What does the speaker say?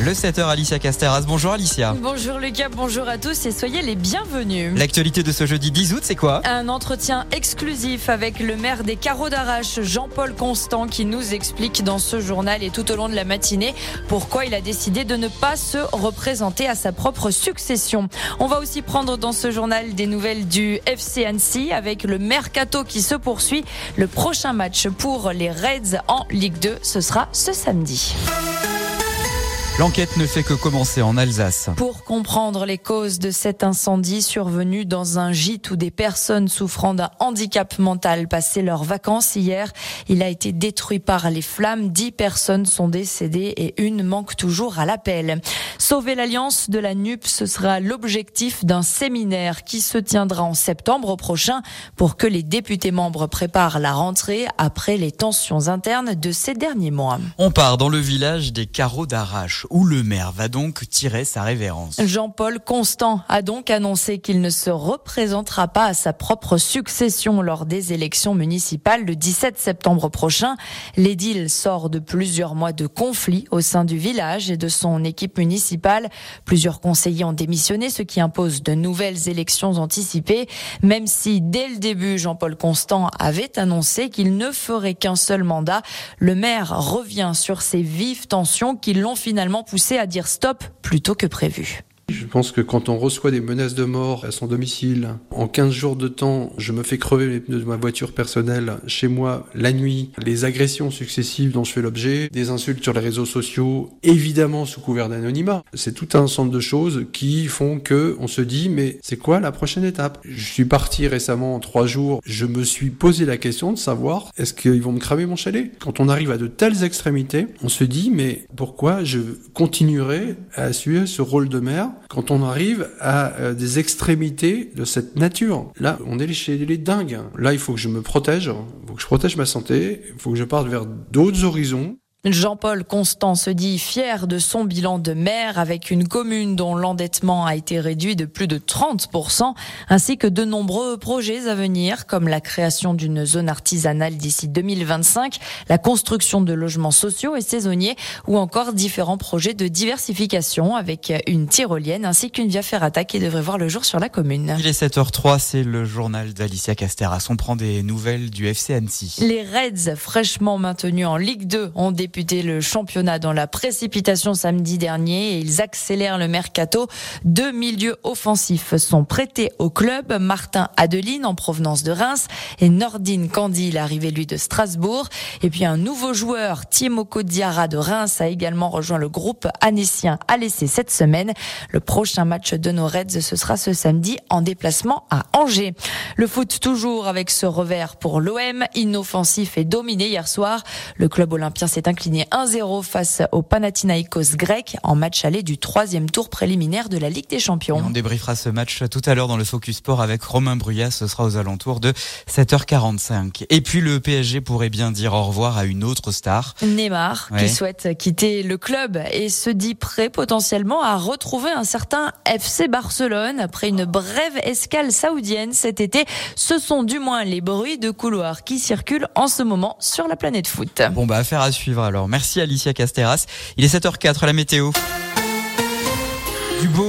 Le 7h, Alicia Casteras. Bonjour Alicia. Bonjour Lucas, bonjour à tous et soyez les bienvenus. L'actualité de ce jeudi 10 août, c'est quoi? Un entretien exclusif avec le maire des Carreaux d'Arrache, Jean-Paul Constant, qui nous explique dans ce journal et tout au long de la matinée pourquoi il a décidé de ne pas se représenter à sa propre succession. On va aussi prendre dans ce journal des nouvelles du FC Annecy avec le mercato qui se poursuit. Le prochain match pour les Reds en Ligue 2, ce sera ce samedi. L'enquête ne fait que commencer en Alsace. Pour comprendre les causes de cet incendie survenu dans un gîte où des personnes souffrant d'un handicap mental passaient leurs vacances hier, il a été détruit par les flammes. Dix personnes sont décédées et une manque toujours à l'appel. Sauver l'alliance de la NUP, ce sera l'objectif d'un séminaire qui se tiendra en septembre prochain pour que les députés membres préparent la rentrée après les tensions internes de ces derniers mois. On part dans le village des carreaux d'Arrache où le maire va donc tirer sa révérence. Jean-Paul Constant a donc annoncé qu'il ne se représentera pas à sa propre succession lors des élections municipales le 17 septembre prochain. L'édile sort de plusieurs mois de conflits au sein du village et de son équipe municipale. Plusieurs conseillers ont démissionné, ce qui impose de nouvelles élections anticipées, même si dès le début Jean-Paul Constant avait annoncé qu'il ne ferait qu'un seul mandat. Le maire revient sur ces vives tensions qui l'ont finalement poussé à dire stop plutôt que prévu. Je pense que quand on reçoit des menaces de mort à son domicile, en 15 jours de temps, je me fais crever les pneus de ma voiture personnelle chez moi la nuit, les agressions successives dont je fais l'objet, des insultes sur les réseaux sociaux, évidemment sous couvert d'anonymat. C'est tout un ensemble de choses qui font que on se dit mais c'est quoi la prochaine étape? Je suis parti récemment en trois jours, je me suis posé la question de savoir est-ce qu'ils vont me cramer mon chalet? Quand on arrive à de telles extrémités, on se dit mais pourquoi je continuerai à assurer ce rôle de quand on arrive à euh, des extrémités de cette nature. Là, on est chez les dingues. Là, il faut que je me protège, il faut que je protège ma santé, il faut que je parte vers d'autres horizons. Jean-Paul Constant se dit fier de son bilan de maire avec une commune dont l'endettement a été réduit de plus de 30%, ainsi que de nombreux projets à venir, comme la création d'une zone artisanale d'ici 2025, la construction de logements sociaux et saisonniers, ou encore différents projets de diversification avec une tyrolienne ainsi qu'une via ferrata qui devrait voir le jour sur la commune. Il est 7h03, c'est le journal d'Alicia Casteras. On prend des nouvelles du FC Annecy. Les Reds, fraîchement maintenus en Ligue 2, ont débuté le championnat dans la précipitation samedi dernier et ils accélèrent le mercato. Deux milieux offensifs sont prêtés au club. Martin Adeline en provenance de Reims et Nordine Candil arrivé lui de Strasbourg. Et puis un nouveau joueur, Timoko Diarra de Reims a également rejoint le groupe annécien à laisser cette semaine. Le prochain match de nos Reds, ce sera ce samedi en déplacement à Angers. Le foot toujours avec ce revers pour l'OM, inoffensif et dominé hier soir. Le club olympien s'est incliné 1-0 face au Panathinaikos grec en match aller du troisième tour préliminaire de la Ligue des Champions. Et on débriefera ce match tout à l'heure dans le Focus Sport avec Romain Bruyas. Ce sera aux alentours de 7h45. Et puis le PSG pourrait bien dire au revoir à une autre star. Neymar, ouais. qui souhaite quitter le club et se dit prêt potentiellement à retrouver un certain FC Barcelone après une brève escale saoudienne cet été. Ce sont du moins les bruits de couloir qui circulent en ce moment sur la planète foot. Bon bah affaire à suivre alors. Merci Alicia Casteras. Il est 7h04 la météo. Du beau